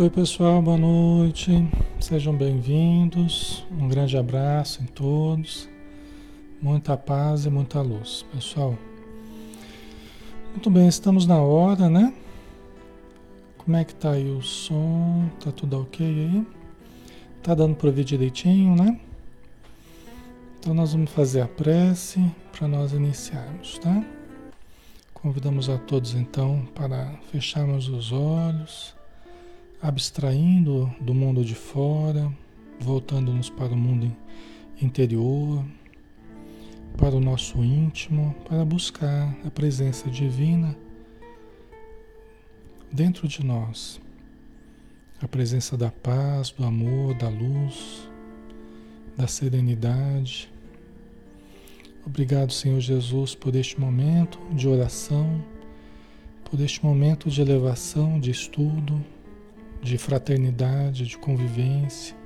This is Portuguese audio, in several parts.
Oi, pessoal, boa noite. Sejam bem-vindos. Um grande abraço em todos. Muita paz e muita luz, pessoal. Muito bem, estamos na hora, né? Como é que tá aí o som? Tá tudo ok aí? Tá dando para ouvir direitinho, né? Então nós vamos fazer a prece para nós iniciarmos, tá? Convidamos a todos então para fecharmos os olhos abstraindo do mundo de fora, voltando-nos para o mundo interior, para o nosso íntimo, para buscar a presença divina dentro de nós. A presença da paz, do amor, da luz, da serenidade. Obrigado, Senhor Jesus, por este momento de oração, por este momento de elevação, de estudo de fraternidade, de convivência.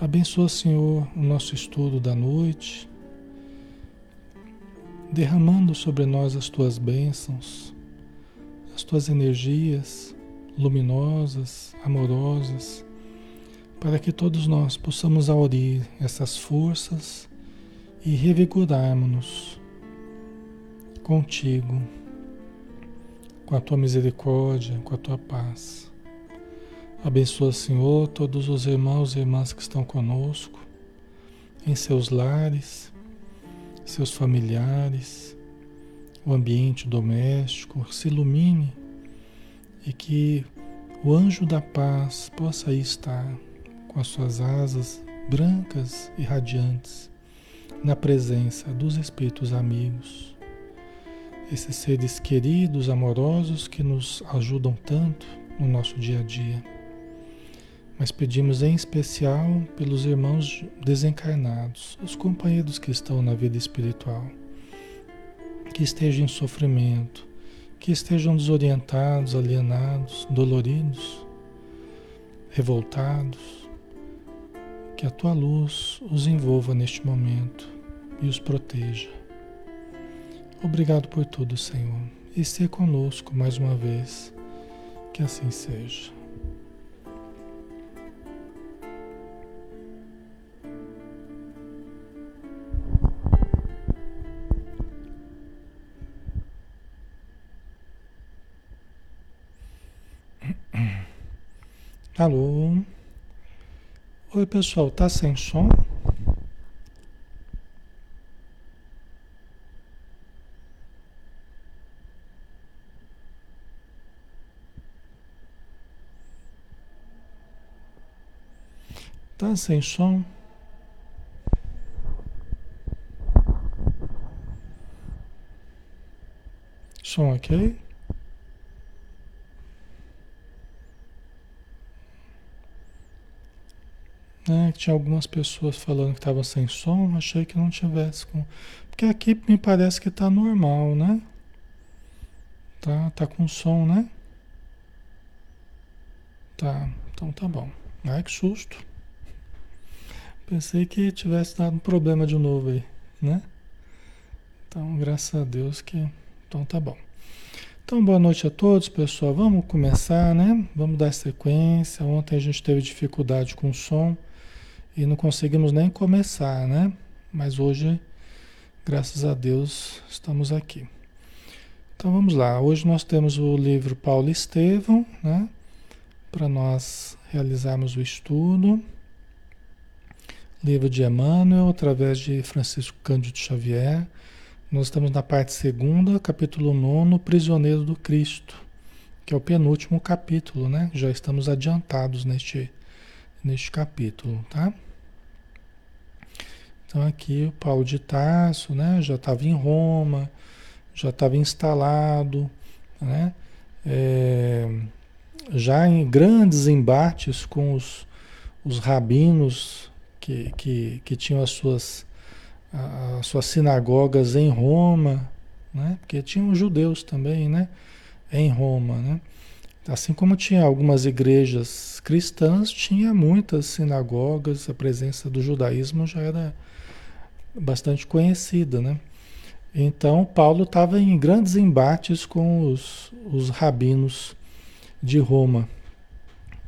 Abençoa, Senhor, o nosso estudo da noite, derramando sobre nós as tuas bênçãos, as tuas energias luminosas, amorosas, para que todos nós possamos aurir essas forças e revigorarmos-nos contigo, com a tua misericórdia, com a tua paz. Abençoa, Senhor, todos os irmãos e irmãs que estão conosco, em seus lares, seus familiares, o ambiente doméstico, se ilumine e que o anjo da paz possa aí estar com as suas asas brancas e radiantes na presença dos espíritos amigos, esses seres queridos, amorosos que nos ajudam tanto no nosso dia a dia mas pedimos em especial pelos irmãos desencarnados, os companheiros que estão na vida espiritual, que estejam em sofrimento, que estejam desorientados, alienados, doloridos, revoltados, que a tua luz os envolva neste momento e os proteja. Obrigado por tudo, Senhor, e ser conosco mais uma vez. Que assim seja. Alô? Oi, pessoal, tá sem som? Tá sem som? Som ok? Né? Tinha algumas pessoas falando que estavam sem som, achei que não tivesse com. Porque aqui me parece que está normal, né? Tá, tá com som, né? Tá, então tá bom. Ai que susto. Pensei que tivesse dado um problema de novo aí, né? Então, graças a Deus que. Então tá bom. Então, boa noite a todos, pessoal. Vamos começar, né? Vamos dar sequência. Ontem a gente teve dificuldade com o som e não conseguimos nem começar, né? Mas hoje, graças a Deus, estamos aqui. Então vamos lá. Hoje nós temos o livro Paulo Estevão, né? Para nós realizarmos o estudo. Livro de Emmanuel, através de Francisco Cândido Xavier. Nós estamos na parte segunda, capítulo 9, Prisioneiro do Cristo, que é o penúltimo capítulo, né? Já estamos adiantados neste, neste capítulo, tá? Então aqui o Paulo de Tarso, né, já estava em Roma, já estava instalado, né, é, já em grandes embates com os, os rabinos que, que, que tinham as suas, as suas sinagogas em Roma, né, porque tinham judeus também, né, em Roma, né. Assim como tinha algumas igrejas cristãs, tinha muitas sinagogas, a presença do judaísmo já era bastante conhecida, né? Então, Paulo estava em grandes embates com os, os rabinos de Roma.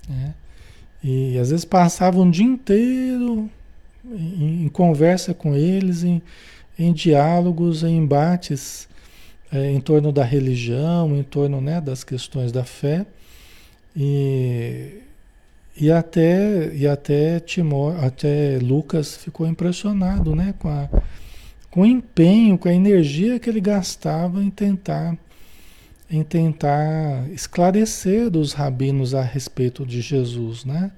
Né? E às vezes passava um dia inteiro em, em conversa com eles, em, em diálogos, em embates é, em torno da religião, em torno né, das questões da fé. E, e até, e até, Timor, até Lucas ficou impressionado né, com, a, com o empenho, com a energia que ele gastava em tentar, em tentar esclarecer os rabinos a respeito de Jesus. Né?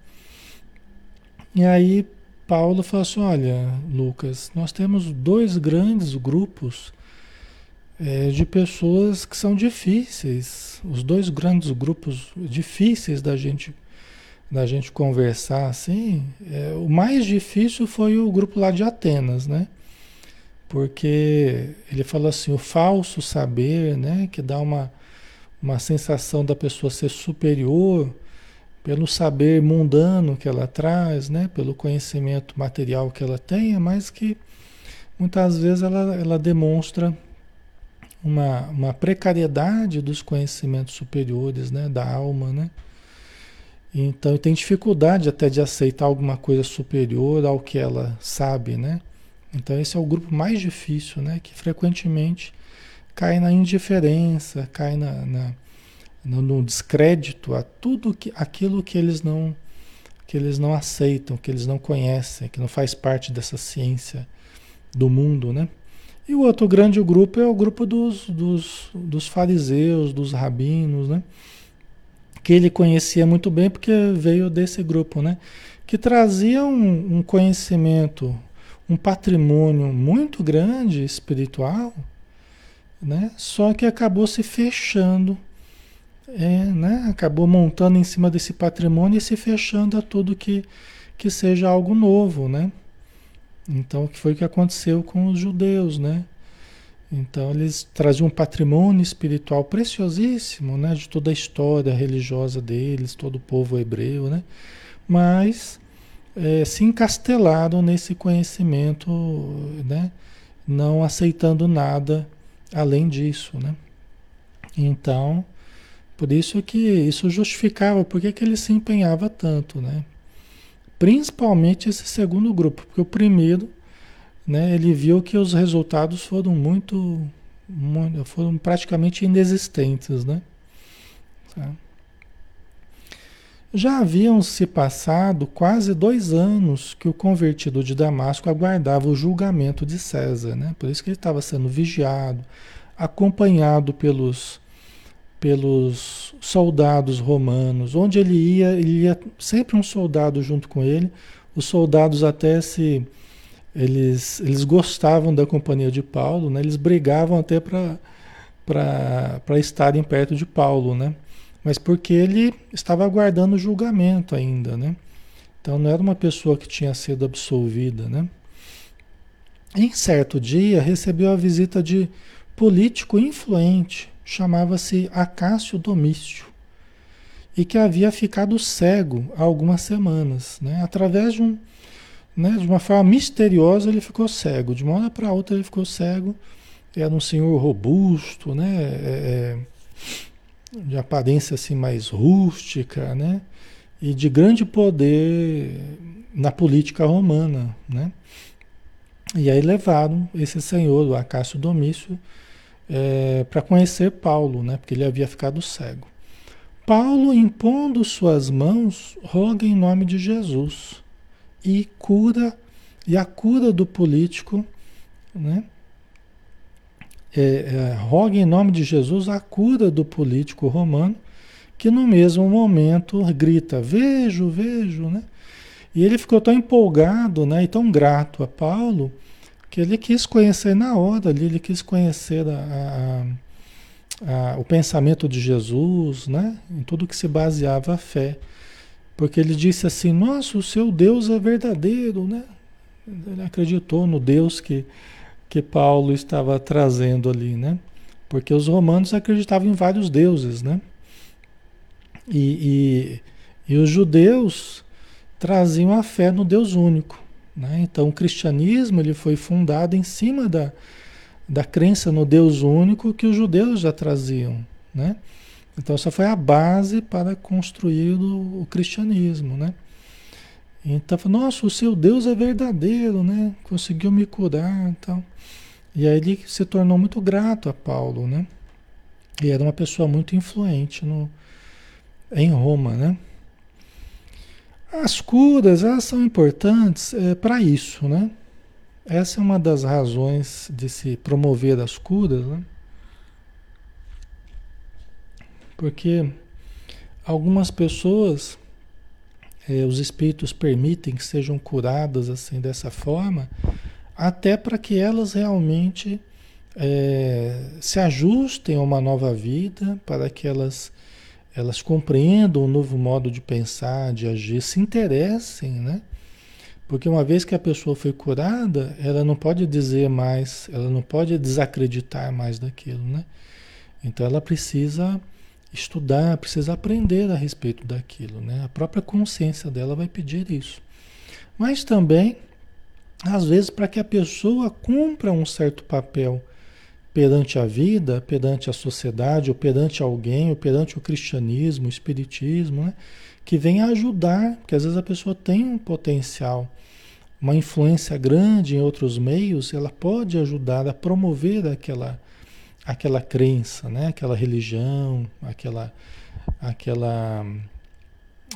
E aí Paulo falou assim, olha, Lucas, nós temos dois grandes grupos é, de pessoas que são difíceis, os dois grandes grupos difíceis da gente da gente conversar assim, é, o mais difícil foi o grupo lá de Atenas, né? Porque ele falou assim, o falso saber, né? Que dá uma, uma sensação da pessoa ser superior pelo saber mundano que ela traz, né? Pelo conhecimento material que ela tenha, mas que muitas vezes ela, ela demonstra uma, uma precariedade dos conhecimentos superiores, né? Da alma, né? Então tem dificuldade até de aceitar alguma coisa superior ao que ela sabe, né? Então esse é o grupo mais difícil, né? Que frequentemente cai na indiferença, cai na, na no, descrédito a tudo que, aquilo que eles não que eles não aceitam, que eles não conhecem, que não faz parte dessa ciência do mundo, né? E o outro grande grupo é o grupo dos, dos, dos fariseus, dos rabinos, né? Que ele conhecia muito bem porque veio desse grupo, né? Que trazia um, um conhecimento, um patrimônio muito grande espiritual, né? Só que acabou se fechando, é, né? Acabou montando em cima desse patrimônio e se fechando a tudo que, que seja algo novo, né? Então, o que foi que aconteceu com os judeus, né? Então eles traziam um patrimônio espiritual preciosíssimo, né, de toda a história religiosa deles, todo o povo hebreu, né? Mas é, se encastelaram nesse conhecimento, né, não aceitando nada além disso, né? Então, por isso que isso justificava porque que ele se empenhava tanto, né? Principalmente esse segundo grupo, porque o primeiro né, ele viu que os resultados foram muito, muito foram praticamente inexistentes, né? Já haviam se passado quase dois anos que o convertido de Damasco aguardava o julgamento de César, né? Por isso que ele estava sendo vigiado, acompanhado pelos pelos soldados romanos. Onde ele ia, ele ia sempre um soldado junto com ele. Os soldados até se eles, eles gostavam da companhia de Paulo, né? eles brigavam até para estarem perto de Paulo, né? mas porque ele estava aguardando o julgamento ainda. Né? Então não era uma pessoa que tinha sido absolvida, né? Em certo dia recebeu a visita de político influente, chamava-se Acácio Domício, e que havia ficado cego há algumas semanas, né? Através de um, né, de uma forma misteriosa ele ficou cego, de uma hora para outra ele ficou cego. Era um senhor robusto, né? É, é, de aparência assim mais rústica, né? E de grande poder na política romana, né? E aí levaram esse senhor, o Acácio Domício, é, para conhecer Paulo, né? Porque ele havia ficado cego. Paulo, impondo suas mãos, roga em nome de Jesus e cura e a cura do político, né? É, é, roga em nome de Jesus a cura do político romano, que no mesmo momento grita: Vejo, vejo, né? E ele ficou tão empolgado né, e tão grato a Paulo que ele quis conhecer na hora ali, ele quis conhecer a, a, a, o pensamento de Jesus, né, em tudo que se baseava a fé. Porque ele disse assim: Nossa, o seu Deus é verdadeiro, né? Ele acreditou no Deus que, que Paulo estava trazendo ali, né? Porque os romanos acreditavam em vários deuses, né? E, e, e os judeus traziam a fé no Deus único. Né? Então o cristianismo ele foi fundado em cima da, da crença no Deus único que os judeus já traziam. Né? Então essa foi a base para construir o, o cristianismo. Né? Então, nossa, o seu Deus é verdadeiro, né? Conseguiu me curar, então. E aí ele se tornou muito grato a Paulo, né? E era uma pessoa muito influente no, em Roma, né? As curas, elas são importantes é, para isso, né? Essa é uma das razões de se promover as curas, né? Porque algumas pessoas, é, os espíritos permitem que sejam curadas assim dessa forma, até para que elas realmente é, se ajustem a uma nova vida, para que elas elas compreendam um novo modo de pensar, de agir, se interessem, né? Porque uma vez que a pessoa foi curada, ela não pode dizer mais, ela não pode desacreditar mais daquilo, né? Então ela precisa estudar, precisa aprender a respeito daquilo, né? A própria consciência dela vai pedir isso. Mas também, às vezes, para que a pessoa cumpra um certo papel perante a vida, perante a sociedade, ou perante alguém, ou perante o cristianismo, o espiritismo, né? que vem ajudar, porque às vezes a pessoa tem um potencial, uma influência grande em outros meios, ela pode ajudar a promover aquela, aquela crença, né? aquela religião, aquela, aquela,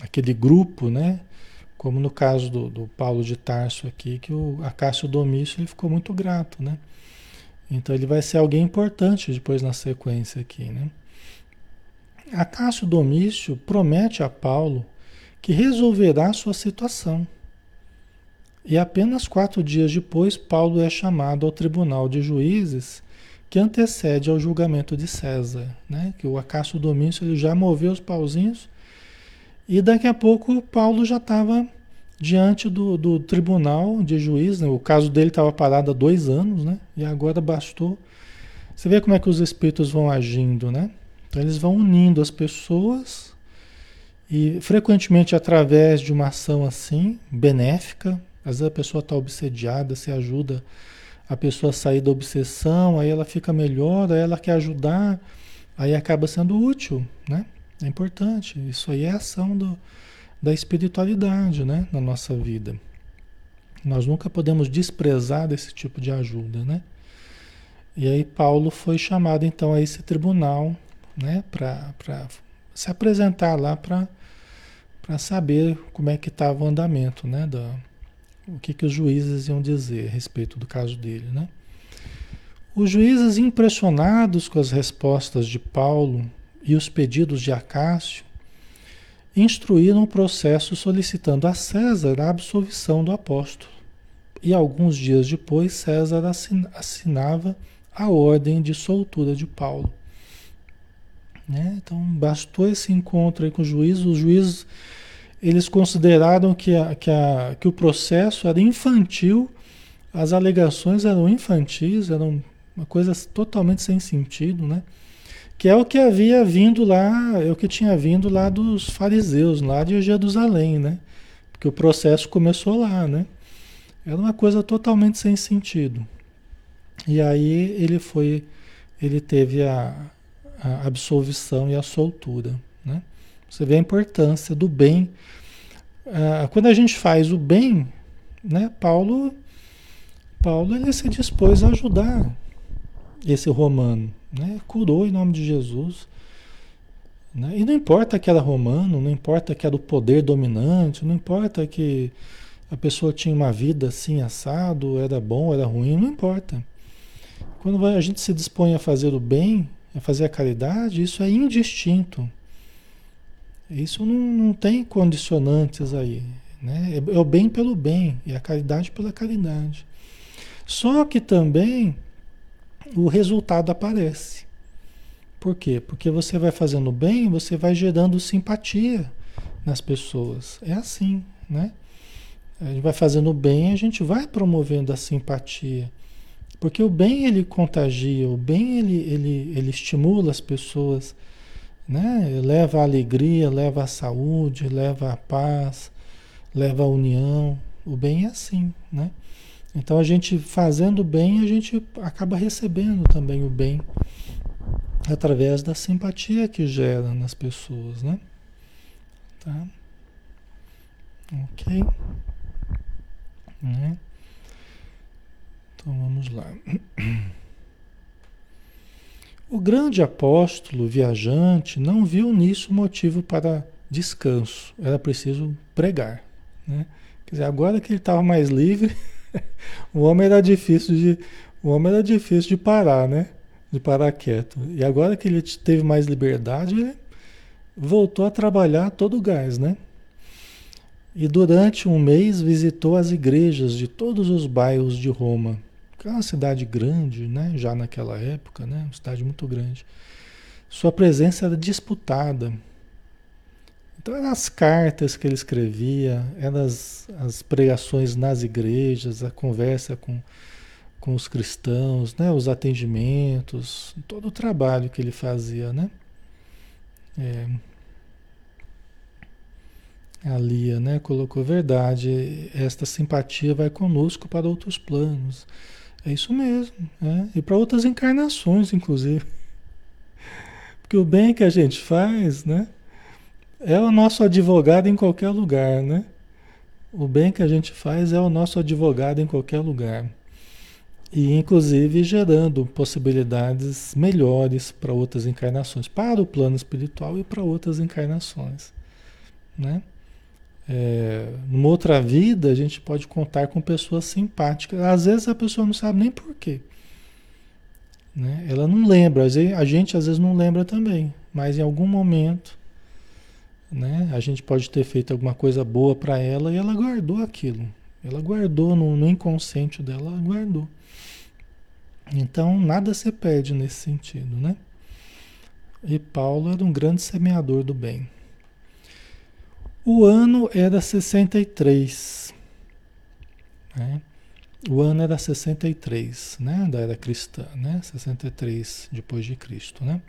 aquele grupo, né? como no caso do, do Paulo de Tarso aqui, que o Acácio Domício ele ficou muito grato, né? Então ele vai ser alguém importante depois na sequência aqui, né? Acácio Domício promete a Paulo que resolverá sua situação. E apenas quatro dias depois, Paulo é chamado ao tribunal de juízes que antecede ao julgamento de César, né? Que o Acácio Domício ele já moveu os pauzinhos e daqui a pouco Paulo já estava diante do, do tribunal de juiz, né? o caso dele estava parado há dois anos, né? E agora bastou. Você vê como é que os espíritos vão agindo, né? Então eles vão unindo as pessoas e frequentemente através de uma ação assim, benéfica, às vezes a pessoa está obsediada, você ajuda a pessoa sair da obsessão, aí ela fica melhor, aí ela quer ajudar, aí acaba sendo útil, né? É importante. Isso aí é ação do, da espiritualidade né, na nossa vida. Nós nunca podemos desprezar desse tipo de ajuda, né? E aí Paulo foi chamado então a esse tribunal, né, para se apresentar lá para saber como é que estava o andamento, né, da, o que, que os juízes iam dizer a respeito do caso dele, né? Os juízes impressionados com as respostas de Paulo e os pedidos de Acácio instruíram o processo solicitando a César a absolvição do apóstolo. E alguns dias depois, César assinava a ordem de soltura de Paulo. Né? Então, bastou esse encontro com o juiz. Os juízes eles consideraram que, a, que, a, que o processo era infantil, as alegações eram infantis, eram uma coisa totalmente sem sentido, né? Que é o que havia vindo lá, é o que tinha vindo lá dos fariseus, lá de Jerusalém, né? Porque o processo começou lá, né? Era uma coisa totalmente sem sentido. E aí ele foi, ele teve a, a absolvição e a soltura? Você vê a importância do bem. Ah, quando a gente faz o bem, né? Paulo, Paulo ele se dispôs a ajudar esse romano, né? Curou em nome de Jesus. Né? E não importa que era romano, não importa que era o poder dominante, não importa que a pessoa tinha uma vida assim assado, era bom, era ruim, não importa. Quando a gente se dispõe a fazer o bem, a fazer a caridade, isso é indistinto. Isso não, não tem condicionantes aí. Né? É, é o bem pelo bem e a caridade pela caridade. Só que também o resultado aparece. Por quê? Porque você vai fazendo bem, você vai gerando simpatia nas pessoas. É assim, né? A gente vai fazendo bem, a gente vai promovendo a simpatia. Porque o bem ele contagia, o bem ele, ele, ele estimula as pessoas, né? Leva a alegria, leva a saúde, leva a paz, leva a união. O bem é assim, né? Então a gente fazendo bem, a gente acaba recebendo também o bem através da simpatia que gera nas pessoas, né? Tá? Ok? Né? Então vamos lá. O grande apóstolo viajante não viu nisso motivo para descanso. Era preciso pregar. Né? Quer dizer, agora que ele estava mais livre, o homem era difícil de, o homem era difícil de parar, né? De parar quieto. E agora que ele teve mais liberdade, ele voltou a trabalhar todo o gás, né? E durante um mês visitou as igrejas de todos os bairros de Roma, é uma cidade grande, né? Já naquela época, né? Uma cidade muito grande. Sua presença era disputada então eram as cartas que ele escrevia, eram as, as pregações nas igrejas, a conversa com, com os cristãos, né? os atendimentos, todo o trabalho que ele fazia, né? É, a Lia, né, colocou verdade, esta simpatia vai conosco para outros planos. É isso mesmo, né? E para outras encarnações, inclusive. Porque o bem que a gente faz, né? é o nosso advogado em qualquer lugar, né? O bem que a gente faz é o nosso advogado em qualquer lugar. E inclusive gerando possibilidades melhores para outras encarnações, para o plano espiritual e para outras encarnações. Né? É, numa outra vida, a gente pode contar com pessoas simpáticas. Às vezes a pessoa não sabe nem porquê. Né? Ela não lembra, a gente às vezes não lembra também, mas em algum momento né? A gente pode ter feito alguma coisa boa para ela e ela guardou aquilo. Ela guardou no, no inconsciente dela, ela guardou. Então nada se perde nesse sentido, né? E Paulo era um grande semeador do bem. O ano era 63. Né? O ano era 63, né? Da era cristã, né? 63 depois de Cristo, né?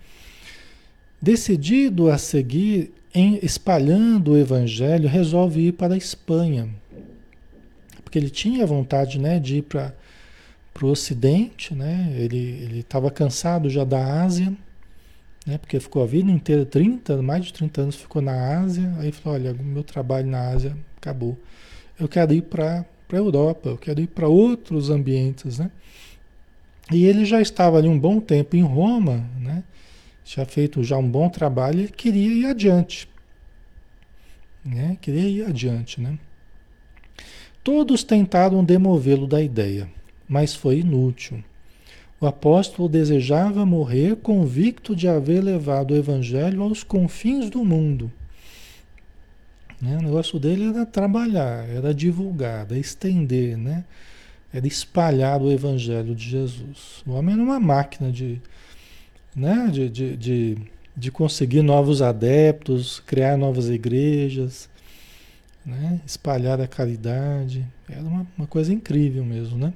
Decidido a seguir em espalhando o evangelho, resolve ir para a Espanha. Porque ele tinha vontade né, de ir para o Ocidente, né? ele estava cansado já da Ásia, né? porque ficou a vida inteira, 30, mais de 30 anos ficou na Ásia, aí falou, olha, meu trabalho na Ásia acabou. Eu quero ir para a Europa, eu quero ir para outros ambientes. Né? E ele já estava ali um bom tempo em Roma, né? tinha feito já um bom trabalho e queria ir adiante. Né? Queria ir adiante, né? Todos tentaram demovê-lo da ideia, mas foi inútil. O apóstolo desejava morrer convicto de haver levado o evangelho aos confins do mundo. Né? O negócio dele era trabalhar, era divulgar, era estender, né? era espalhar o evangelho de Jesus. O homem era uma máquina de, né? de, de, de, de conseguir novos adeptos, criar novas igrejas. né? espalhar a caridade. Era uma, uma coisa incrível mesmo, né?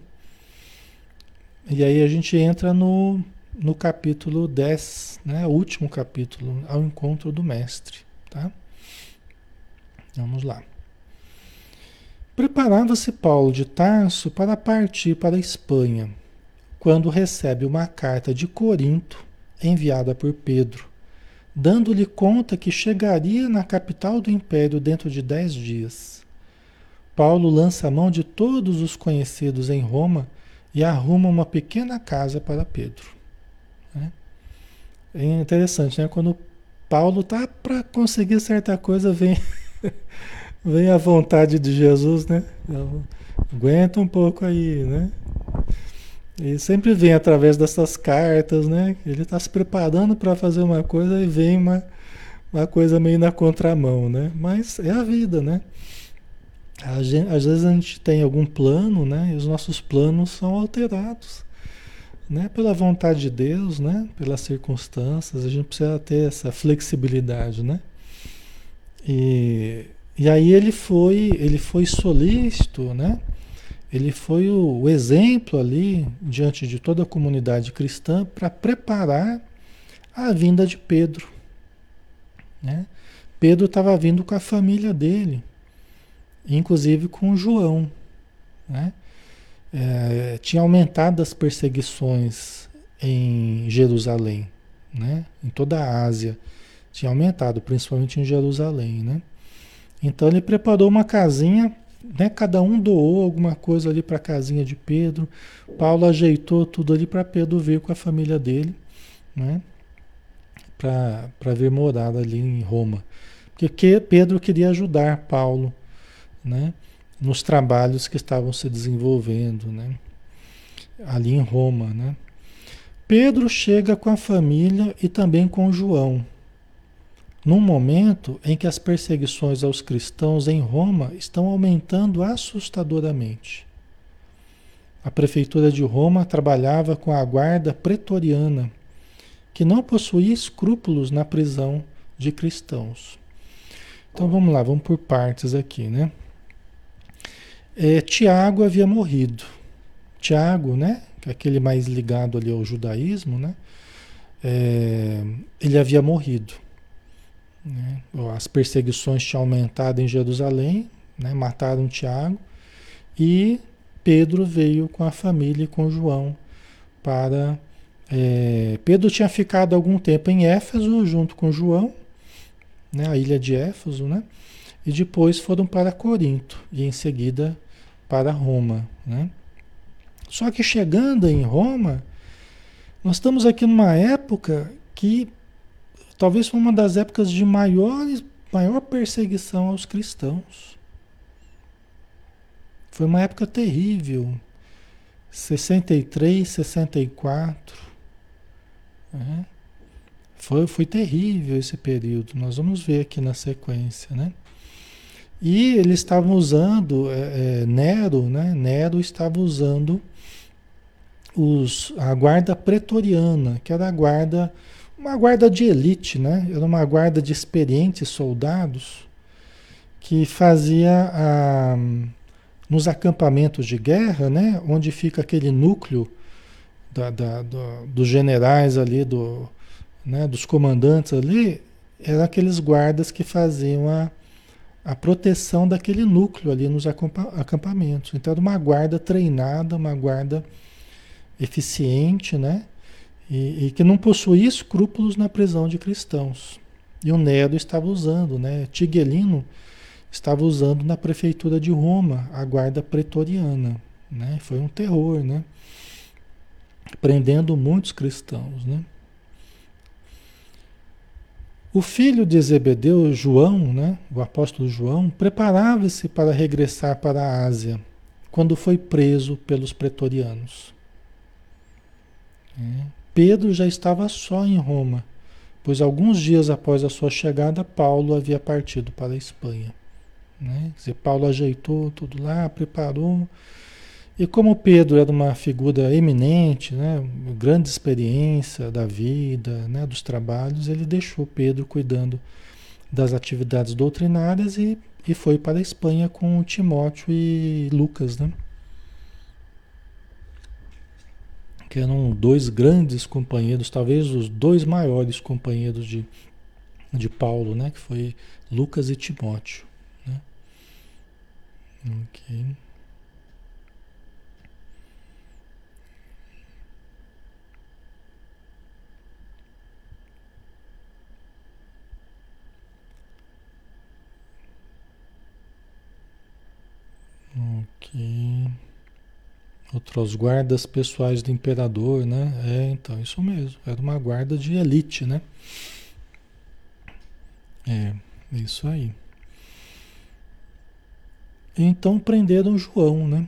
E aí a gente entra no, no capítulo 10, né? o último capítulo, ao encontro do Mestre. Tá? Vamos lá. Preparava-se Paulo de Tarso para partir para a Espanha, quando recebe uma carta de Corinto enviada por Pedro, dando-lhe conta que chegaria na capital do império dentro de dez dias. Paulo lança a mão de todos os conhecidos em Roma e arruma uma pequena casa para Pedro. Né? É interessante, né? Quando Paulo tá para conseguir certa coisa, vem vem a vontade de Jesus, né? Aguenta um pouco aí, né? E sempre vem através dessas cartas, né? Ele está se preparando para fazer uma coisa e vem uma, uma coisa meio na contramão, né? Mas é a vida, né? Às vezes a gente tem algum plano, né? E os nossos planos são alterados, né? Pela vontade de Deus, né? Pelas circunstâncias, a gente precisa ter essa flexibilidade, né? E, e aí ele foi, ele foi solícito, né? Ele foi o, o exemplo ali diante de toda a comunidade cristã para preparar a vinda de Pedro, né? Pedro estava vindo com a família dele, inclusive com João, né? É, tinha aumentado as perseguições em Jerusalém, né? Em toda a Ásia tinha aumentado, principalmente em Jerusalém, né? Então ele preparou uma casinha, né? Cada um doou alguma coisa ali para a casinha de Pedro. Paulo ajeitou tudo ali para Pedro vir com a família dele, né? Para vir morar ali em Roma. Porque Pedro queria ajudar Paulo, né? Nos trabalhos que estavam se desenvolvendo, né? Ali em Roma, né? Pedro chega com a família e também com João, num momento em que as perseguições aos cristãos em Roma estão aumentando assustadoramente. A prefeitura de Roma trabalhava com a guarda pretoriana, que não possuía escrúpulos na prisão de cristãos. Então vamos lá, vamos por partes aqui, né? É, Tiago havia morrido. Tiago, né? É aquele mais ligado ali ao judaísmo, né? É, ele havia morrido. Né? As perseguições tinham aumentado em Jerusalém, né? mataram Tiago, e Pedro veio com a família e com João para. É, Pedro tinha ficado algum tempo em Éfeso junto com João, né? a ilha de Éfeso, né? e depois foram para Corinto e em seguida para Roma. Né? Só que chegando em Roma, nós estamos aqui numa época que Talvez foi uma das épocas de maiores, maior perseguição aos cristãos. Foi uma época terrível. 63, 64. Né? Foi, foi terrível esse período. Nós vamos ver aqui na sequência, né? E eles estavam usando, é, é, Nero, né? Nero estava usando os, a guarda pretoriana, que era a guarda uma guarda de elite, né? Era uma guarda de experientes soldados que fazia ah, nos acampamentos de guerra, né? Onde fica aquele núcleo da, da, do, dos generais ali, do, né? dos comandantes ali, eram aqueles guardas que faziam a, a proteção daquele núcleo ali nos acampamentos. Então era uma guarda treinada, uma guarda eficiente, né? e, e, que não possuía escrúpulos na prisão de cristãos. E o Nero estava usando, né? Tiguelino estava usando na prefeitura de Roma a guarda pretoriana, né? Foi um terror, né? Prendendo muitos cristãos, né? O filho de Zebedeu, João, né, o apóstolo João, preparava-se para regressar para a Ásia, quando foi preso pelos pretorianos. É. Pedro já estava só em Roma, pois alguns dias após a sua chegada, Paulo havia partido para a Espanha. Né? Quer dizer, Paulo ajeitou tudo lá, preparou. E como Pedro era uma figura eminente, né, grande experiência da vida, né, dos trabalhos, ele deixou Pedro cuidando das atividades doutrinárias e, e foi para a Espanha com Timóteo e Lucas, né? Que eram dois grandes companheiros, talvez os dois maiores companheiros de, de Paulo, né? Que foi Lucas e Timóteo, né? Ok. Outros guardas pessoais do imperador, né? É, então, isso mesmo. Era uma guarda de elite, né? É, isso aí. Então prenderam João, né?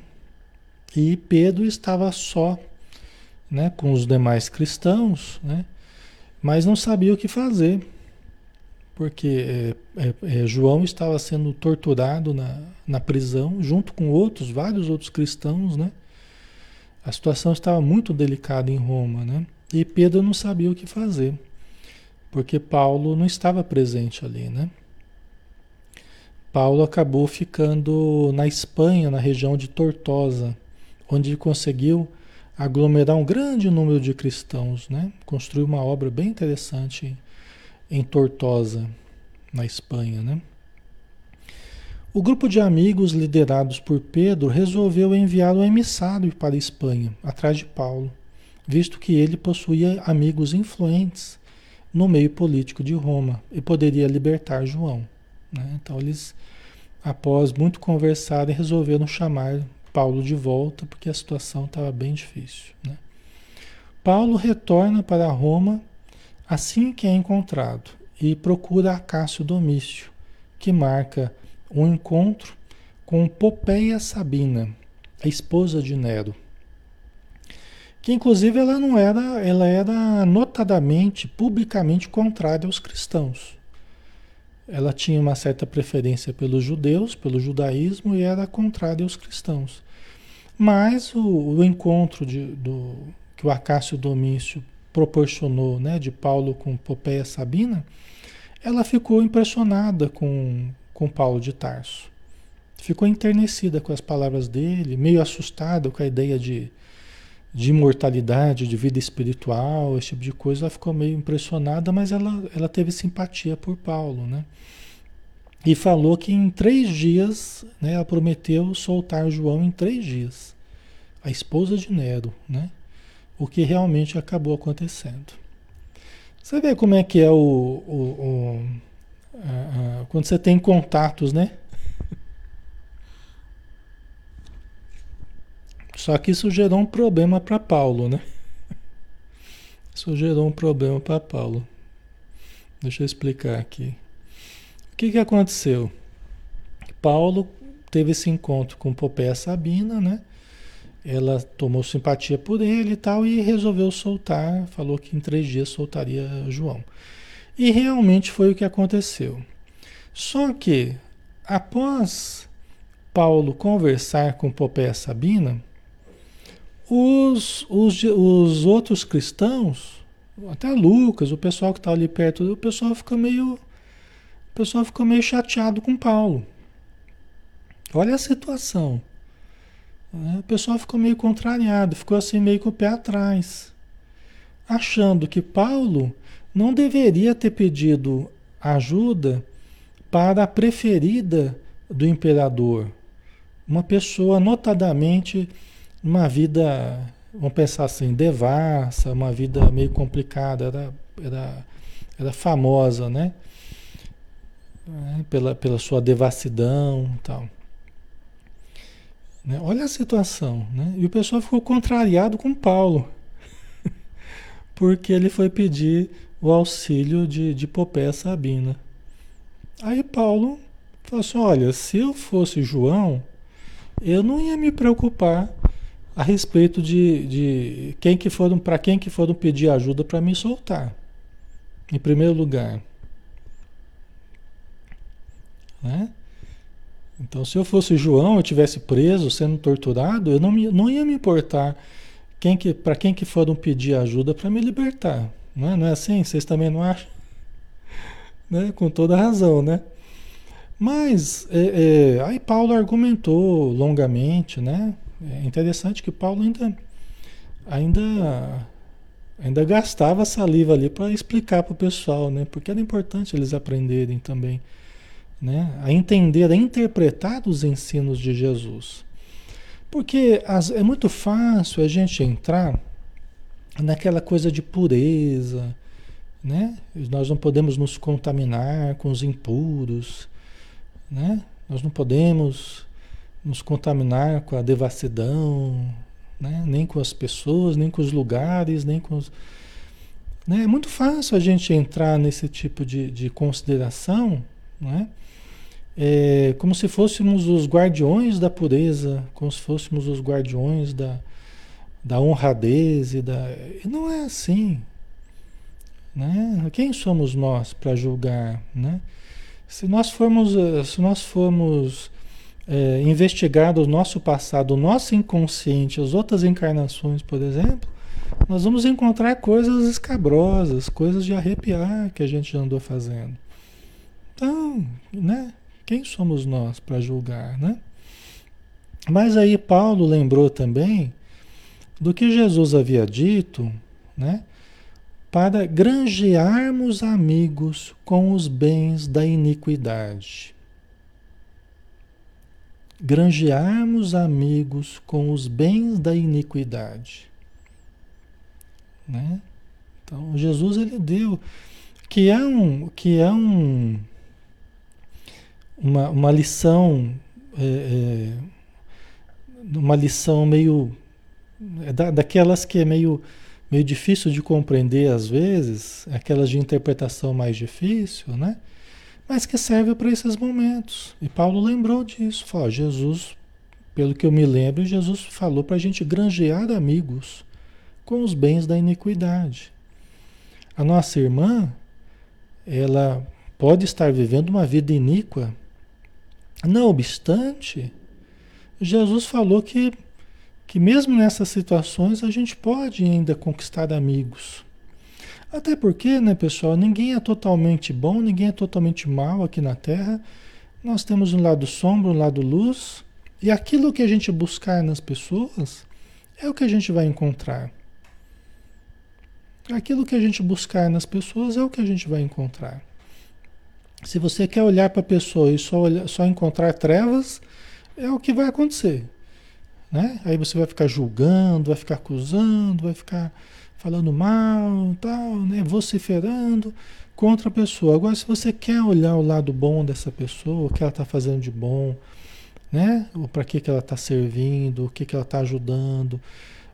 E Pedro estava só, né, com os demais cristãos, né? Mas não sabia o que fazer porque é, é, é, João estava sendo torturado na, na prisão, junto com outros, vários outros cristãos, né? A situação estava muito delicada em Roma, né? E Pedro não sabia o que fazer, porque Paulo não estava presente ali, né? Paulo acabou ficando na Espanha, na região de Tortosa, onde conseguiu aglomerar um grande número de cristãos, né? Construiu uma obra bem interessante em Tortosa, na Espanha, né? O grupo de amigos liderados por Pedro resolveu enviar um emissário para a Espanha, atrás de Paulo, visto que ele possuía amigos influentes no meio político de Roma e poderia libertar João. Né? Então eles, após muito conversarem, resolveram chamar Paulo de volta porque a situação estava bem difícil. Né? Paulo retorna para Roma assim que é encontrado e procura Acácio Domício, que marca um encontro com Popeia Sabina, a esposa de Nero. Que inclusive ela não era, ela era notadamente, publicamente contrária aos cristãos. Ela tinha uma certa preferência pelos judeus, pelo judaísmo e era contrária aos cristãos. Mas o, o encontro de, do, que o Acácio Domício proporcionou né, de Paulo com Popeia Sabina, ela ficou impressionada com, com Paulo de Tarso. Ficou enternecida com as palavras dele, meio assustada com a ideia de, de imortalidade, de vida espiritual, esse tipo de coisa. Ela ficou meio impressionada, mas ela, ela teve simpatia por Paulo, né? E falou que em três dias, né, ela prometeu soltar João em três dias. A esposa de Nero, né? o que realmente acabou acontecendo. Você vê como é que é o, o, o a, a, quando você tem contatos, né? Só que isso gerou um problema para Paulo, né? Isso gerou um problema para Paulo. Deixa eu explicar aqui. O que, que aconteceu? Paulo teve esse encontro com Popéia Sabina, né? ela tomou simpatia por ele e tal e resolveu soltar, falou que em três dias soltaria João. E realmente foi o que aconteceu. Só que, após Paulo conversar com Popéia Sabina, os, os, os outros cristãos, até Lucas, o pessoal que está ali perto, o pessoal fica meio. O pessoal ficou meio chateado com Paulo. Olha a situação. O pessoal ficou meio contrariado, ficou assim meio com o pé atrás, achando que Paulo não deveria ter pedido ajuda para a preferida do imperador, uma pessoa notadamente uma vida, vamos pensar assim, devassa, uma vida meio complicada, era, era, era famosa, né? Pela, pela sua devassidão e tal. Né? Olha a situação. Né? E o pessoal ficou contrariado com Paulo, porque ele foi pedir o auxílio de, de Popé Sabina. Aí Paulo falou assim: olha, se eu fosse João, eu não ia me preocupar a respeito de, de quem que foram, para quem que foram pedir ajuda para me soltar. Em primeiro lugar. Né? Então, se eu fosse João, eu tivesse preso, sendo torturado, eu não, me, não ia me importar quem que, para quem que foram pedir ajuda para me libertar. Não é, não é assim? Vocês também não acham? né? Com toda razão, né? Mas é, é, aí Paulo argumentou longamente, né? É interessante que Paulo ainda ainda ainda gastava saliva ali para explicar para o pessoal, né? Porque era importante eles aprenderem também, né? A entender, a interpretar os ensinos de Jesus. Porque as, é muito fácil a gente entrar naquela coisa de pureza, né? Nós não podemos nos contaminar com os impuros, né? Nós não podemos nos contaminar com a devassidão, né? nem com as pessoas, nem com os lugares, nem com os... Né? É muito fácil a gente entrar nesse tipo de, de consideração, né? é, como se fôssemos os guardiões da pureza, como se fôssemos os guardiões da, da honradez e da. Não é assim. Né? Quem somos nós para julgar? Né? Se nós formos, se nós formos é, investigar o nosso passado, o nosso inconsciente, as outras encarnações, por exemplo, nós vamos encontrar coisas escabrosas, coisas de arrepiar que a gente já andou fazendo. Então, né? Quem somos nós para julgar, né? Mas aí Paulo lembrou também do que Jesus havia dito, né? Para granjearmos amigos com os bens da iniquidade. Granjearmos amigos com os bens da iniquidade. Né? Então, Jesus ele deu que é um que é um uma, uma lição, é, é, uma lição meio da, daquelas que é meio, meio difícil de compreender às vezes, aquelas de interpretação mais difícil, né? Mas que serve para esses momentos. E Paulo lembrou disso. Falou, Jesus, pelo que eu me lembro, Jesus falou para a gente granjear amigos com os bens da iniquidade. A nossa irmã, ela pode estar vivendo uma vida iníqua não obstante, Jesus falou que, que mesmo nessas situações a gente pode ainda conquistar amigos. Até porque, né, pessoal, ninguém é totalmente bom, ninguém é totalmente mal aqui na Terra. Nós temos um lado sombra, um lado luz, e aquilo que a gente buscar nas pessoas é o que a gente vai encontrar. Aquilo que a gente buscar nas pessoas é o que a gente vai encontrar. Se você quer olhar para a pessoa e só, olhar, só encontrar trevas, é o que vai acontecer. Né? Aí você vai ficar julgando, vai ficar acusando, vai ficar falando mal, tal, né? vociferando contra a pessoa. Agora, se você quer olhar o lado bom dessa pessoa, o que ela está fazendo de bom, né? Ou para que, que ela está servindo, o que, que ela está ajudando,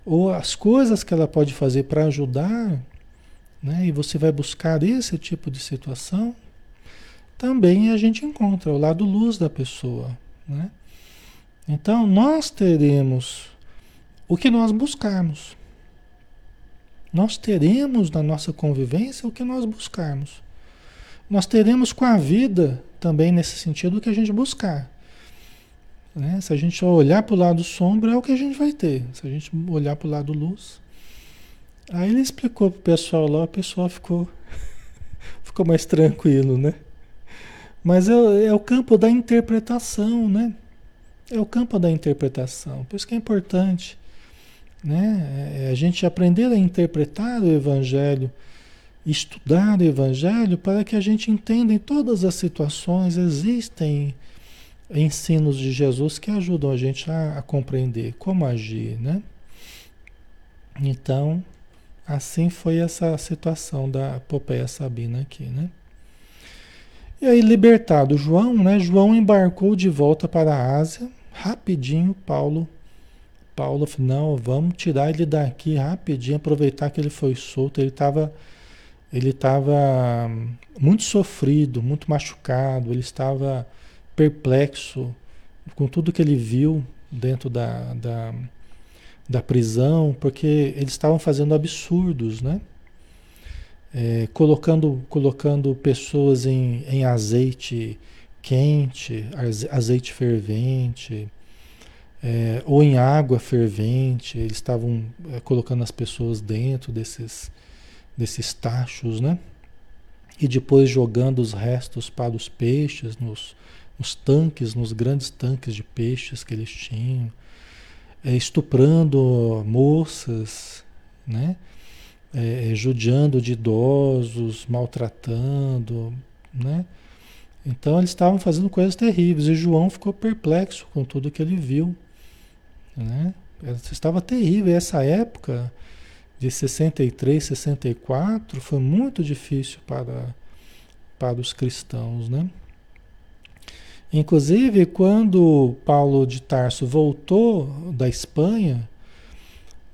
ou as coisas que ela pode fazer para ajudar, né? E você vai buscar esse tipo de situação, também a gente encontra o lado luz da pessoa. Né? Então, nós teremos o que nós buscarmos. Nós teremos na nossa convivência o que nós buscarmos. Nós teremos com a vida também nesse sentido o que a gente buscar. Né? Se a gente olhar para o lado sombra, é o que a gente vai ter. Se a gente olhar para o lado luz. Aí ele explicou para o pessoal lá, o pessoal ficou, ficou mais tranquilo, né? Mas é, é o campo da interpretação, né? É o campo da interpretação. Por isso que é importante né? É a gente aprender a interpretar o Evangelho, estudar o Evangelho, para que a gente entenda em todas as situações existem ensinos de Jesus que ajudam a gente a, a compreender como agir, né? Então, assim foi essa situação da Popeia Sabina aqui, né? E aí, libertado João, né? João embarcou de volta para a Ásia. Rapidinho, Paulo. Paulo não, vamos tirar ele daqui rapidinho, aproveitar que ele foi solto. Ele estava ele estava muito sofrido, muito machucado, ele estava perplexo com tudo que ele viu dentro da, da, da prisão, porque eles estavam fazendo absurdos, né? é, colocando, colocando pessoas em, em azeite quente, azeite fervente, é, ou em água fervente, eles estavam é, colocando as pessoas dentro desses, desses tachos, né? e depois jogando os restos para os peixes, nos, nos tanques, nos grandes tanques de peixes que eles tinham, é, estuprando moças, né? É, judiando de idosos, maltratando, né? Então eles estavam fazendo coisas terríveis e João ficou perplexo com tudo que ele viu, né? Estava terrível. Essa época de 63, 64 foi muito difícil para, para os cristãos, né? Inclusive, quando Paulo de Tarso voltou da Espanha,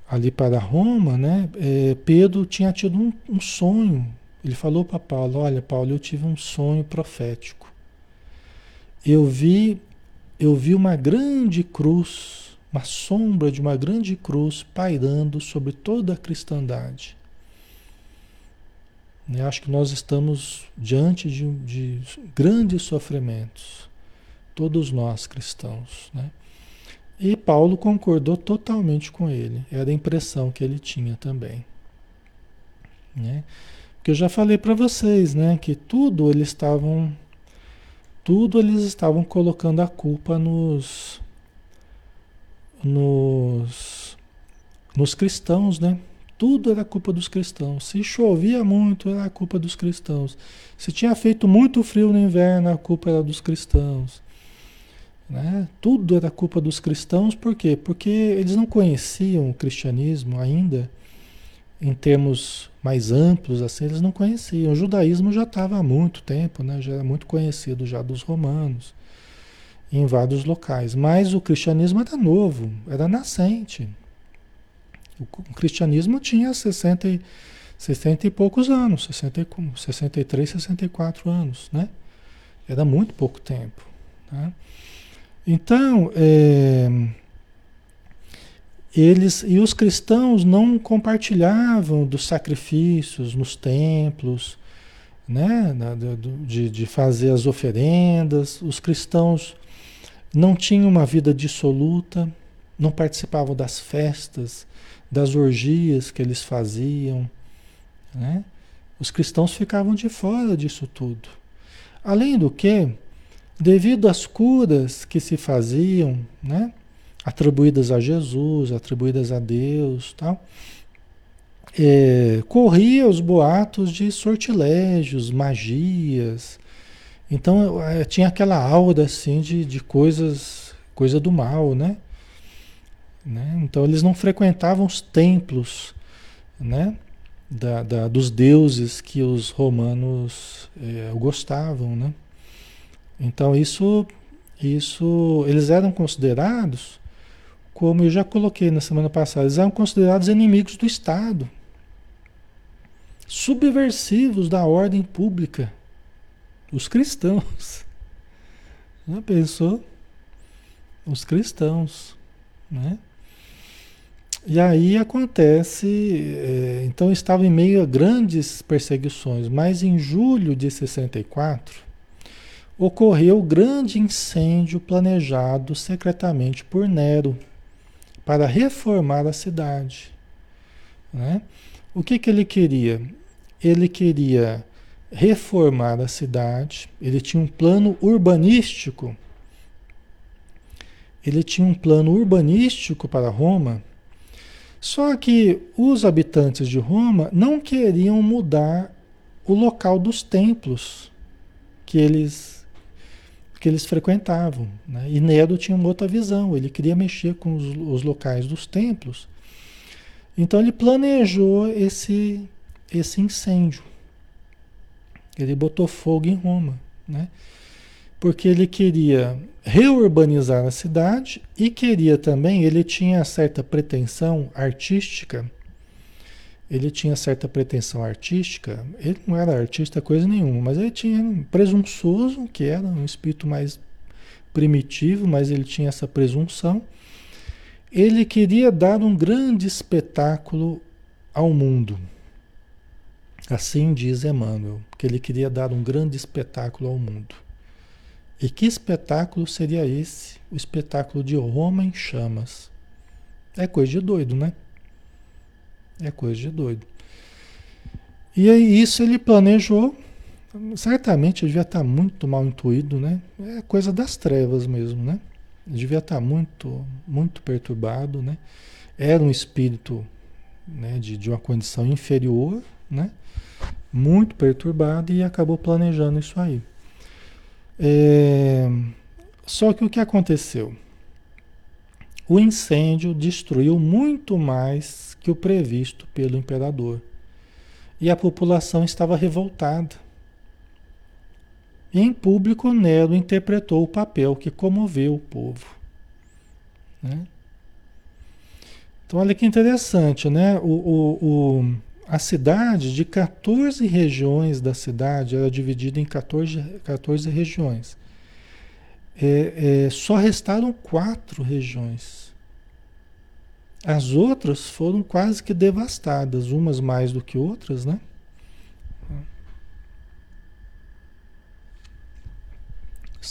ali para Roma, né? É, Pedro tinha tido um, um sonho. Ele falou para Paulo: Olha, Paulo, eu tive um sonho profético. Eu vi, eu vi uma grande cruz uma sombra de uma grande cruz pairando sobre toda a cristandade. Eu acho que nós estamos diante de, de grandes sofrimentos, todos nós cristãos. Né? E Paulo concordou totalmente com ele, era a impressão que ele tinha também. Né? Porque eu já falei para vocês né, que tudo eles estavam. Tudo eles estavam colocando a culpa nos, nos, nos cristãos, né? Tudo era culpa dos cristãos. Se chovia muito, era culpa dos cristãos. Se tinha feito muito frio no inverno, a culpa era dos cristãos. Né? Tudo era culpa dos cristãos, por quê? Porque eles não conheciam o cristianismo ainda, em termos mais amplos, assim, eles não conheciam. O judaísmo já estava há muito tempo, né? já era muito conhecido já dos romanos em vários locais. Mas o cristianismo era novo, era nascente. O cristianismo tinha 60 e, 60 e poucos anos, 60, 63, 64 anos, né? Era muito pouco tempo. Né? Então, é, eles e os cristãos não compartilhavam dos sacrifícios nos templos, né? De, de fazer as oferendas. Os cristãos não tinham uma vida dissoluta, não participavam das festas, das orgias que eles faziam. Né? Os cristãos ficavam de fora disso tudo. Além do que, devido às curas que se faziam, né? Atribuídas a Jesus, atribuídas a Deus, tal, é, corria os boatos de sortilégios, magias, então é, tinha aquela aura assim de, de coisas, coisa do mal, né? né? Então eles não frequentavam os templos, né? Da, da, dos deuses que os romanos é, gostavam, né? Então isso, isso, eles eram considerados, como eu já coloquei na semana passada, eles eram considerados inimigos do Estado, subversivos da ordem pública. Os cristãos. Já pensou? Os cristãos, né? E aí acontece, é, então estava em meio a grandes perseguições, mas em julho de 64 ocorreu o grande incêndio planejado secretamente por Nero para reformar a cidade. Né? O que, que ele queria? Ele queria reformar a cidade, ele tinha um plano urbanístico. Ele tinha um plano urbanístico para Roma, só que os habitantes de Roma não queriam mudar o local dos templos que eles que eles frequentavam. Né? E Nero tinha uma outra visão, ele queria mexer com os, os locais dos templos. Então ele planejou esse, esse incêndio. Ele botou fogo em Roma, né? Porque ele queria reurbanizar a cidade e queria também, ele tinha certa pretensão artística. Ele tinha certa pretensão artística. Ele não era artista coisa nenhuma, mas ele tinha um presunçoso, que era um espírito mais primitivo, mas ele tinha essa presunção. Ele queria dar um grande espetáculo ao mundo. Assim diz Emmanuel, que ele queria dar um grande espetáculo ao mundo. E que espetáculo seria esse? O espetáculo de Roma em chamas. É coisa de doido, né? É coisa de doido. E aí isso ele planejou, certamente devia estar muito mal intuído, né? É coisa das trevas mesmo, né? Devia estar muito, muito perturbado, né? Era um espírito né, de, de uma condição inferior, né? Muito perturbado e acabou planejando isso aí. É... Só que o que aconteceu? O incêndio destruiu muito mais que o previsto pelo imperador. E a população estava revoltada. Em público, Nero interpretou o papel que comoveu o povo. Né? Então, olha que interessante, né? O, o, o, a cidade, de 14 regiões da cidade, era dividida em 14, 14 regiões. É, é, só restaram quatro regiões. As outras foram quase que devastadas, umas mais do que outras, né?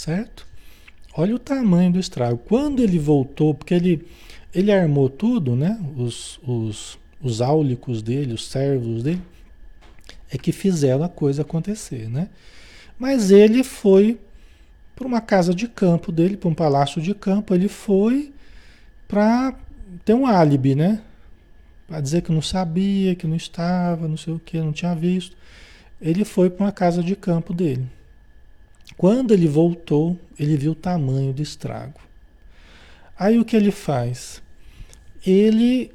certo? Olha o tamanho do estrago. Quando ele voltou, porque ele, ele armou tudo, né? Os, os, os áulicos dele, os servos dele, é que fizeram a coisa acontecer, né? Mas ele foi para uma casa de campo dele, para um palácio de campo, ele foi para ter um álibi, né? Para dizer que não sabia, que não estava, não sei o que, não tinha visto. Ele foi para uma casa de campo dele. Quando ele voltou, ele viu o tamanho do estrago. Aí o que ele faz? Ele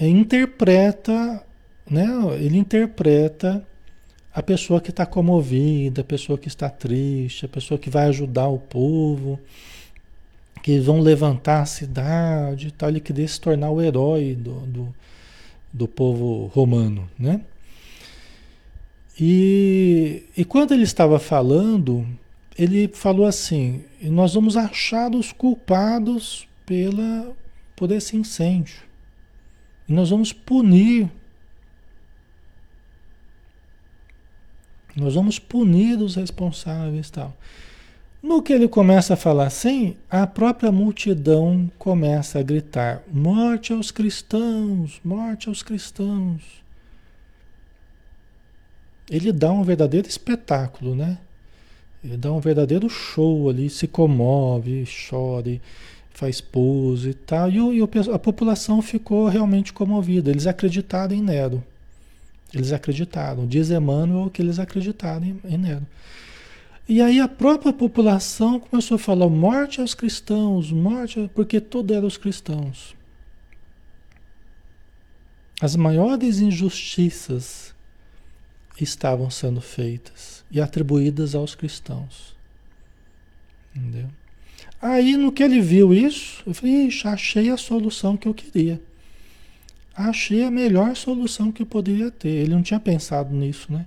interpreta, né? Ele interpreta a pessoa que está comovida, a pessoa que está triste, a pessoa que vai ajudar o povo, que vão levantar a cidade e tal, ele queria se tornar o herói do, do, do povo romano, né? E, e quando ele estava falando, ele falou assim: nós vamos achar os culpados pela, por esse incêndio. E nós vamos punir. Nós vamos punir os responsáveis tal. No que ele começa a falar assim, a própria multidão começa a gritar: morte aos cristãos, morte aos cristãos. Ele dá um verdadeiro espetáculo, né? Ele dá um verdadeiro show ali, se comove, chora, faz pose e tal. E, o, e a população ficou realmente comovida. Eles acreditaram em Nero. Eles acreditaram. Diz Emmanuel que eles acreditaram em, em Nero. E aí a própria população começou a falar morte aos cristãos, morte, porque tudo era os cristãos. As maiores injustiças estavam sendo feitas e atribuídas aos cristãos. Entendeu? Aí no que ele viu isso, eu falei, Ixi, achei a solução que eu queria. Achei a melhor solução que eu poderia ter. Ele não tinha pensado nisso, né?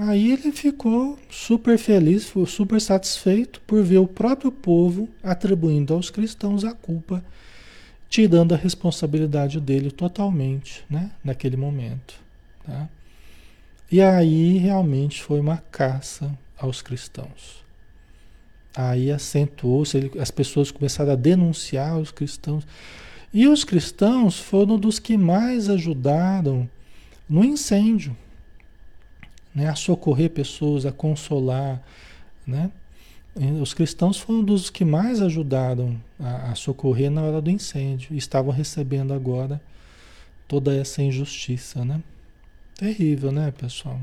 Aí ele ficou super feliz, ficou super satisfeito por ver o próprio povo atribuindo aos cristãos a culpa, tirando a responsabilidade dele totalmente, né? Naquele momento, tá? E aí realmente foi uma caça aos cristãos. Aí acentuou-se, as pessoas começaram a denunciar os cristãos. E os cristãos foram dos que mais ajudaram no incêndio, né? a socorrer pessoas, a consolar. Né? Os cristãos foram dos que mais ajudaram a, a socorrer na hora do incêndio. Estavam recebendo agora toda essa injustiça. Né? Terrível, né, pessoal?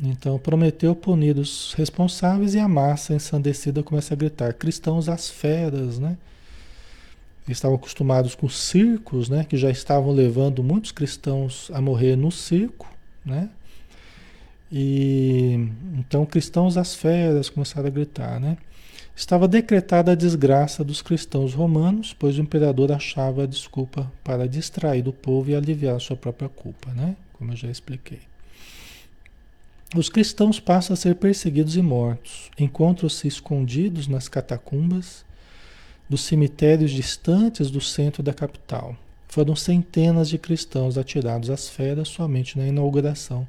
Então prometeu punir os responsáveis e a massa ensandecida começa a gritar: cristãos às feras, né? Estavam acostumados com circos, né? Que já estavam levando muitos cristãos a morrer no circo, né? E então cristãos às feras começaram a gritar, né? Estava decretada a desgraça dos cristãos romanos, pois o imperador achava a desculpa para distrair o povo e aliviar sua própria culpa, né? Como eu já expliquei. Os cristãos passam a ser perseguidos e mortos, encontram-se escondidos nas catacumbas dos cemitérios distantes do centro da capital. Foram centenas de cristãos atirados às feras somente na inauguração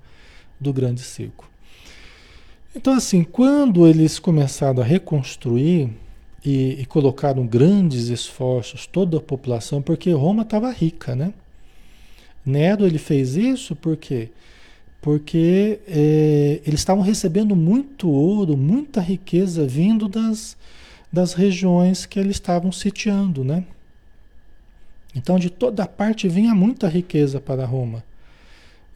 do grande circo. Então, assim, quando eles começaram a reconstruir e, e colocaram grandes esforços, toda a população, porque Roma estava rica, né? Nero ele fez isso por quê? Porque é, eles estavam recebendo muito ouro, muita riqueza vindo das, das regiões que eles estavam sitiando, né? Então de toda parte vinha muita riqueza para Roma.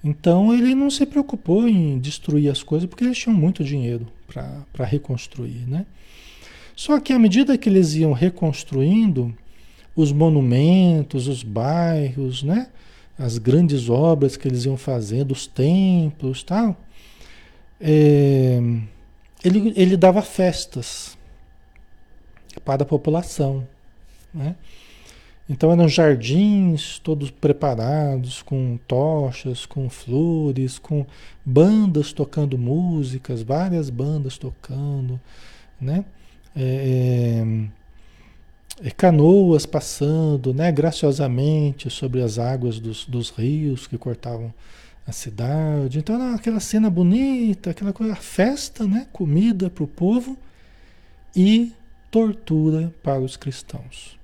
Então ele não se preocupou em destruir as coisas porque eles tinham muito dinheiro para reconstruir, né? Só que à medida que eles iam reconstruindo os monumentos, os bairros, né? As grandes obras que eles iam fazendo, os templos, tal, é, ele, ele dava festas para a população, né? Então eram jardins todos preparados com tochas, com flores, com bandas tocando músicas, várias bandas tocando, né? É, é, canoas passando, né? Graciosamente sobre as águas dos, dos rios que cortavam a cidade. Então era aquela cena bonita, aquela coisa, festa, né? Comida para o povo e tortura para os cristãos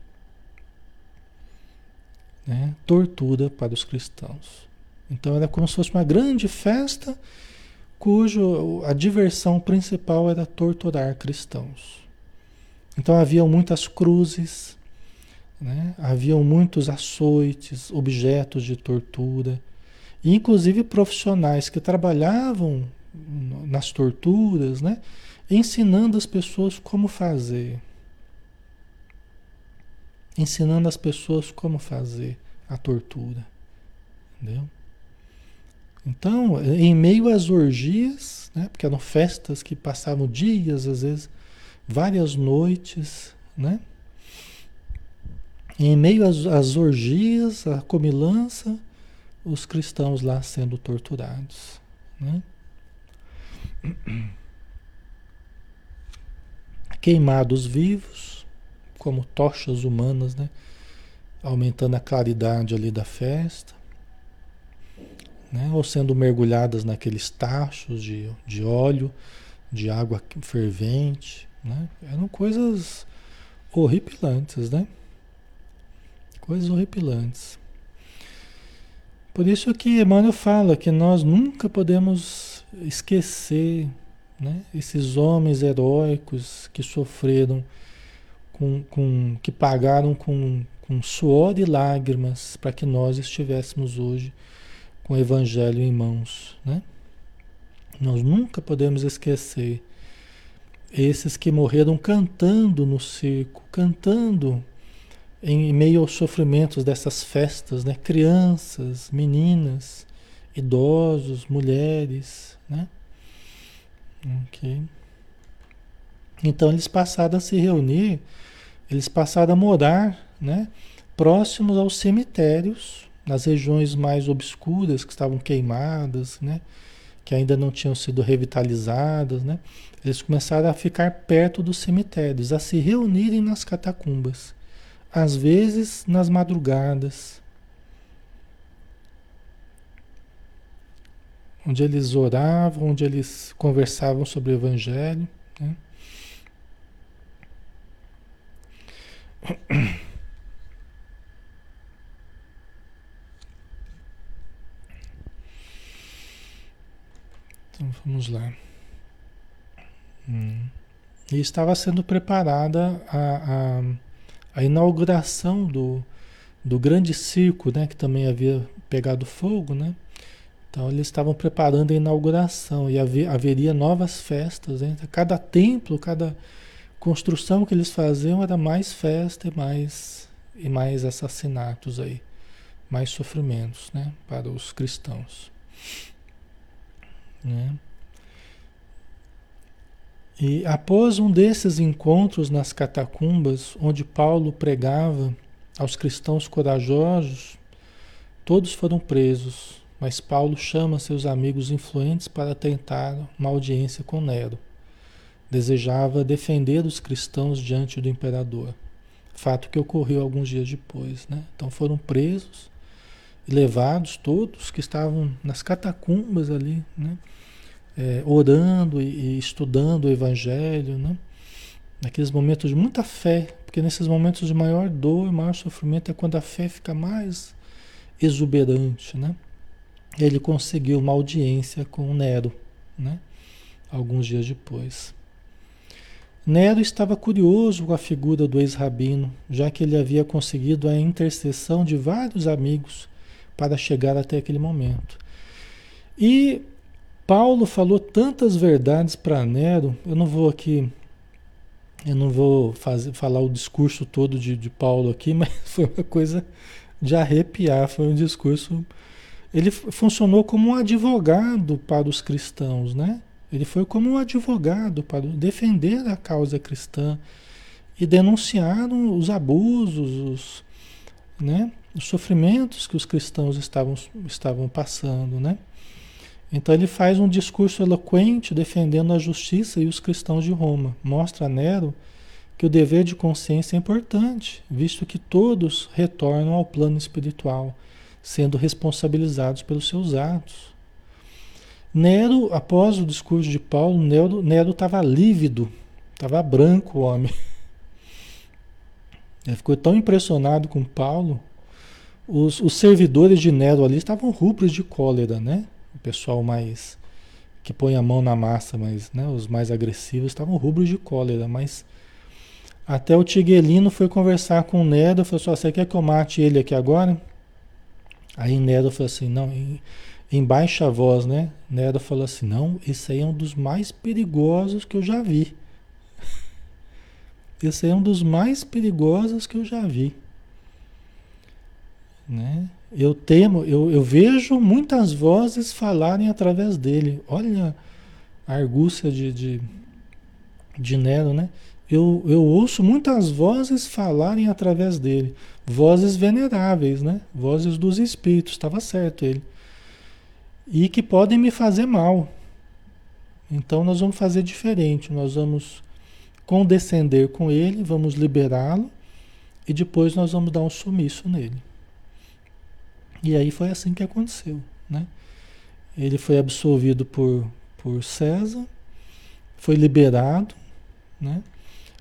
né? tortura para os cristãos. Então era como se fosse uma grande festa cujo a diversão principal era torturar cristãos. Então haviam muitas cruzes, né? haviam muitos açoites, objetos de tortura, inclusive profissionais que trabalhavam nas torturas, né? Ensinando as pessoas como fazer ensinando as pessoas como fazer a tortura. Entendeu? Então, em meio às orgias, né, porque eram festas que passavam dias, às vezes várias noites, né? Em meio às, às orgias, à comilança, os cristãos lá sendo torturados. Né? Queimados vivos, como tochas humanas, né? Aumentando a claridade ali da festa, né? Ou sendo mergulhadas naqueles tachos de, de óleo, de água fervente, né? Eram coisas horripilantes, né? Coisas horripilantes. Por isso que Emmanuel fala que nós nunca podemos esquecer né, esses homens heróicos que sofreram com, com, que pagaram com, com suor e lágrimas para que nós estivéssemos hoje com o Evangelho em mãos. Né? Nós nunca podemos esquecer esses que morreram cantando no circo, cantando em meio aos sofrimentos dessas festas, né? crianças, meninas, idosos, mulheres. Né? Okay. Então eles passaram a se reunir eles passaram a morar né, próximos aos cemitérios, nas regiões mais obscuras, que estavam queimadas, né, que ainda não tinham sido revitalizadas. Né, eles começaram a ficar perto dos cemitérios, a se reunirem nas catacumbas, às vezes nas madrugadas. Onde eles oravam, onde eles conversavam sobre o Evangelho. Né? Então vamos lá. Hum. E estava sendo preparada a, a, a, inauguração do, do grande circo, né, que também havia pegado fogo, né? Então eles estavam preparando a inauguração e haveria novas festas. Né? Cada templo, cada construção que eles faziam era mais festa e mais, e mais assassinatos aí, mais sofrimentos né, para os cristãos. Né? E após um desses encontros nas catacumbas, onde Paulo pregava aos cristãos corajosos, todos foram presos, mas Paulo chama seus amigos influentes para tentar uma audiência com Nero desejava defender os cristãos diante do imperador. Fato que ocorreu alguns dias depois. Né? Então foram presos e levados todos que estavam nas catacumbas ali, né? É, orando e, e, estudando o Evangelho, né? naqueles momentos de muita fé, porque nesses momentos de maior dor, maior sofrimento é quando a fé fica mais exuberante, né? Ele conseguiu uma audiência com Nero, né? Alguns dias depois. Nero estava curioso com a figura do ex-rabino, já que ele havia conseguido a intercessão de vários amigos para chegar até aquele momento. E Paulo falou tantas verdades para Nero, eu não vou aqui, eu não vou fazer, falar o discurso todo de, de Paulo aqui, mas foi uma coisa de arrepiar, foi um discurso. Ele funcionou como um advogado para os cristãos, né? Ele foi como um advogado para defender a causa cristã e denunciar os abusos, os, né, os sofrimentos que os cristãos estavam, estavam passando, né? Então ele faz um discurso eloquente defendendo a justiça e os cristãos de Roma. Mostra a Nero que o dever de consciência é importante, visto que todos retornam ao plano espiritual, sendo responsabilizados pelos seus atos. Nero, após o discurso de Paulo, Nero estava lívido, estava branco o homem. Ele ficou tão impressionado com Paulo. Os, os servidores de Nero ali estavam rubros de cólera, né? O pessoal mais que põe a mão na massa, mas né, os mais agressivos estavam rubros de cólera, mas até o Tiguelino foi conversar com o Nero falou assim, você quer que eu mate ele aqui agora? Aí Nero falou assim, não, em baixa voz, né? Nero falou assim: não, esse aí é um dos mais perigosos que eu já vi. Esse aí é um dos mais perigosos que eu já vi. Né? Eu temo, eu, eu vejo muitas vozes falarem através dele. Olha a argúcia de, de, de Nero, né? Eu, eu ouço muitas vozes falarem através dele. Vozes veneráveis, né? Vozes dos espíritos, estava certo ele e que podem me fazer mal. Então nós vamos fazer diferente, nós vamos condescender com ele, vamos liberá-lo e depois nós vamos dar um sumiço nele. E aí foi assim que aconteceu, né? Ele foi absolvido por, por César, foi liberado, né?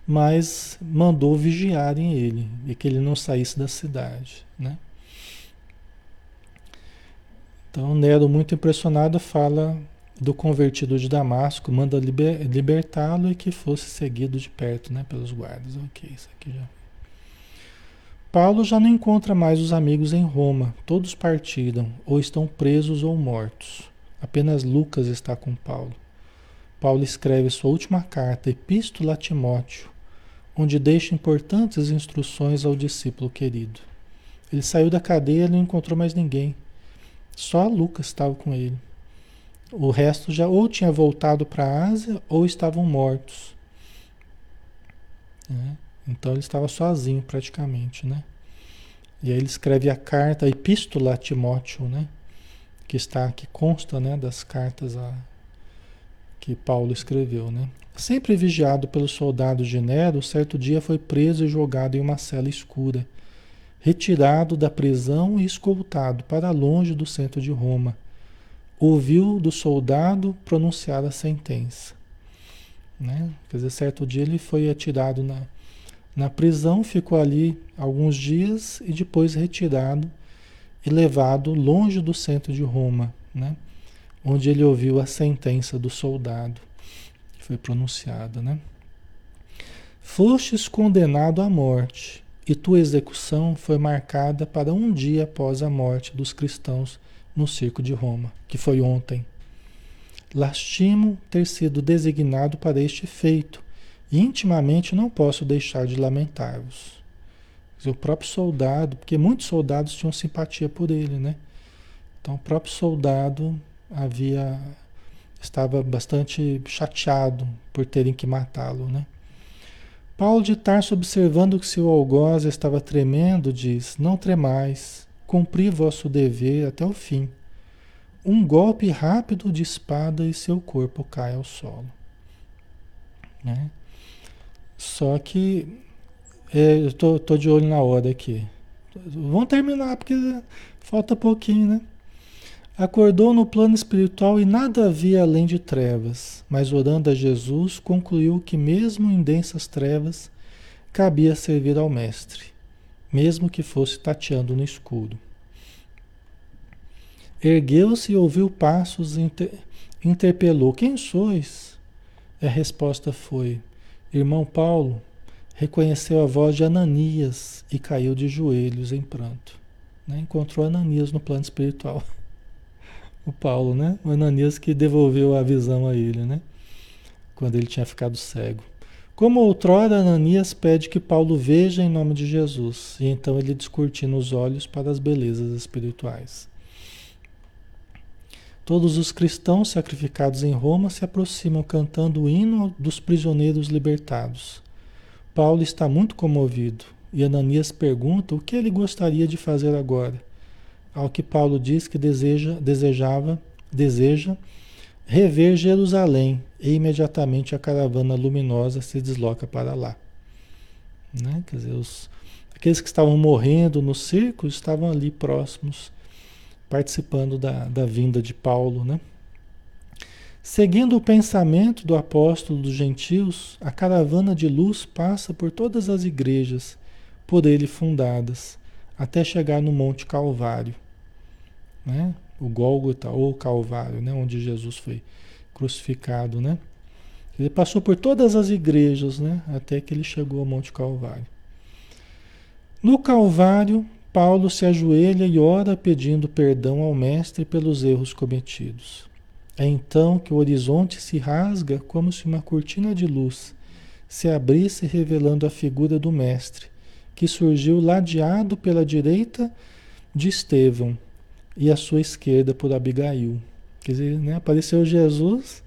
Mas mandou vigiarem ele e que ele não saísse da cidade, né? Então Nero, muito impressionado, fala do convertido de Damasco, manda liber, libertá-lo e que fosse seguido de perto né, pelos guardas. Ok, isso aqui já. Paulo já não encontra mais os amigos em Roma, todos partiram, ou estão presos ou mortos. Apenas Lucas está com Paulo. Paulo escreve sua última carta, Epístola a Timóteo, onde deixa importantes instruções ao discípulo querido. Ele saiu da cadeia e não encontrou mais ninguém. Só Lucas estava com ele. O resto já ou tinha voltado para a Ásia ou estavam mortos. Né? Então ele estava sozinho praticamente, né? E aí ele escreve a carta, a epístola a Timóteo, né? Que está, que consta, né, das cartas a, que Paulo escreveu, né? Sempre vigiado pelos soldados de Nero, certo dia foi preso e jogado em uma cela escura retirado da prisão e escoltado para longe do centro de Roma. Ouviu do soldado pronunciar a sentença. Né? Quer dizer, certo dia ele foi atirado na, na prisão, ficou ali alguns dias e depois retirado e levado longe do centro de Roma, né? Onde ele ouviu a sentença do soldado que foi pronunciada. Né? Fostes condenado à morte e tua execução foi marcada para um dia após a morte dos cristãos no circo de Roma, que foi ontem. Lastimo ter sido designado para este feito, e intimamente não posso deixar de lamentar-vos. O próprio soldado, porque muitos soldados tinham simpatia por ele, né? Então o próprio soldado havia estava bastante chateado por terem que matá-lo, né? Paulo de Tarso, observando que seu algoz estava tremendo, diz: Não tremais, cumpri vosso dever até o fim. Um golpe rápido de espada e seu corpo cai ao solo. Né? Só que é, eu tô, tô de olho na hora aqui. Vamos terminar, porque falta pouquinho, né? Acordou no plano espiritual e nada havia além de trevas, mas orando a Jesus, concluiu que, mesmo em densas trevas, cabia servir ao Mestre, mesmo que fosse tateando no escuro. Ergueu-se e ouviu passos, inter... interpelou: Quem sois? A resposta foi: Irmão Paulo, reconheceu a voz de Ananias e caiu de joelhos em pranto. Né? Encontrou Ananias no plano espiritual. O Paulo, né? O Ananias que devolveu a visão a ele, né? Quando ele tinha ficado cego. Como outrora, Ananias pede que Paulo veja em nome de Jesus, e então ele descortina os olhos para as belezas espirituais. Todos os cristãos sacrificados em Roma se aproximam cantando o hino dos prisioneiros libertados. Paulo está muito comovido e Ananias pergunta o que ele gostaria de fazer agora. Ao que Paulo diz que deseja, desejava, deseja rever Jerusalém e imediatamente a caravana luminosa se desloca para lá. Né? Quer dizer, os, aqueles que estavam morrendo no circo estavam ali próximos participando da, da vinda de Paulo, né? Seguindo o pensamento do apóstolo dos gentios, a caravana de luz passa por todas as igrejas por ele fundadas, até chegar no Monte Calvário, né? O Gólgota ou Calvário, né? Onde Jesus foi crucificado, né? Ele passou por todas as igrejas, né? Até que ele chegou ao Monte Calvário. No Calvário, Paulo se ajoelha e ora pedindo perdão ao Mestre pelos erros cometidos. É então que o horizonte se rasga como se uma cortina de luz se abrisse revelando a figura do Mestre, que surgiu ladeado pela direita de Estevão e à sua esquerda por Abigail. Quer dizer, né, apareceu Jesus,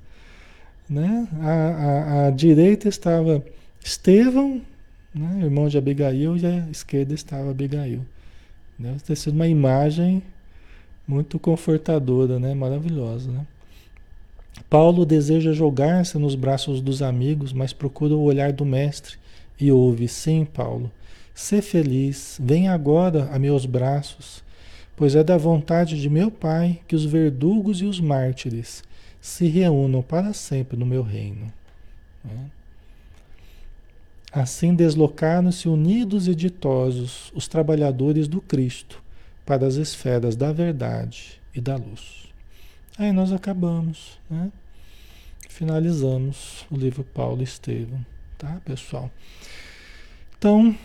né, à, à, à direita estava Estevão, né, irmão de Abigail, e à esquerda estava Abigail. Deve ter sido uma imagem muito confortadora, né? Maravilhosa, né? Paulo deseja jogar-se nos braços dos amigos, mas procura o olhar do mestre e ouve: Sim, Paulo, sê feliz, vem agora a meus braços, pois é da vontade de meu Pai que os verdugos e os mártires se reúnam para sempre no meu reino. Né? Assim deslocaram-se unidos e ditosos os trabalhadores do Cristo para as esferas da verdade e da luz. Aí nós acabamos, né? Finalizamos o livro Paulo Estevam, tá, pessoal? Então,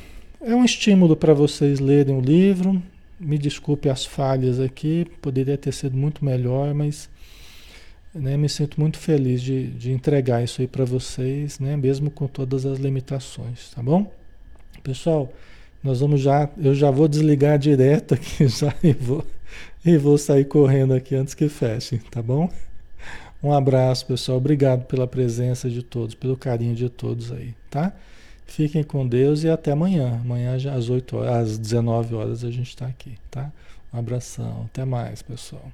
é um estímulo para vocês lerem o livro. Me desculpe as falhas aqui, poderia ter sido muito melhor, mas né, me sinto muito feliz de, de entregar isso aí para vocês, né, mesmo com todas as limitações, tá bom? Pessoal, nós vamos já, eu já vou desligar direto aqui já e vou, e vou sair correndo aqui antes que feche, tá bom? Um abraço, pessoal. Obrigado pela presença de todos, pelo carinho de todos aí, tá? Fiquem com Deus e até amanhã. Amanhã às 8 horas, às 19 horas a gente está aqui, tá? Um abração. Até mais, pessoal.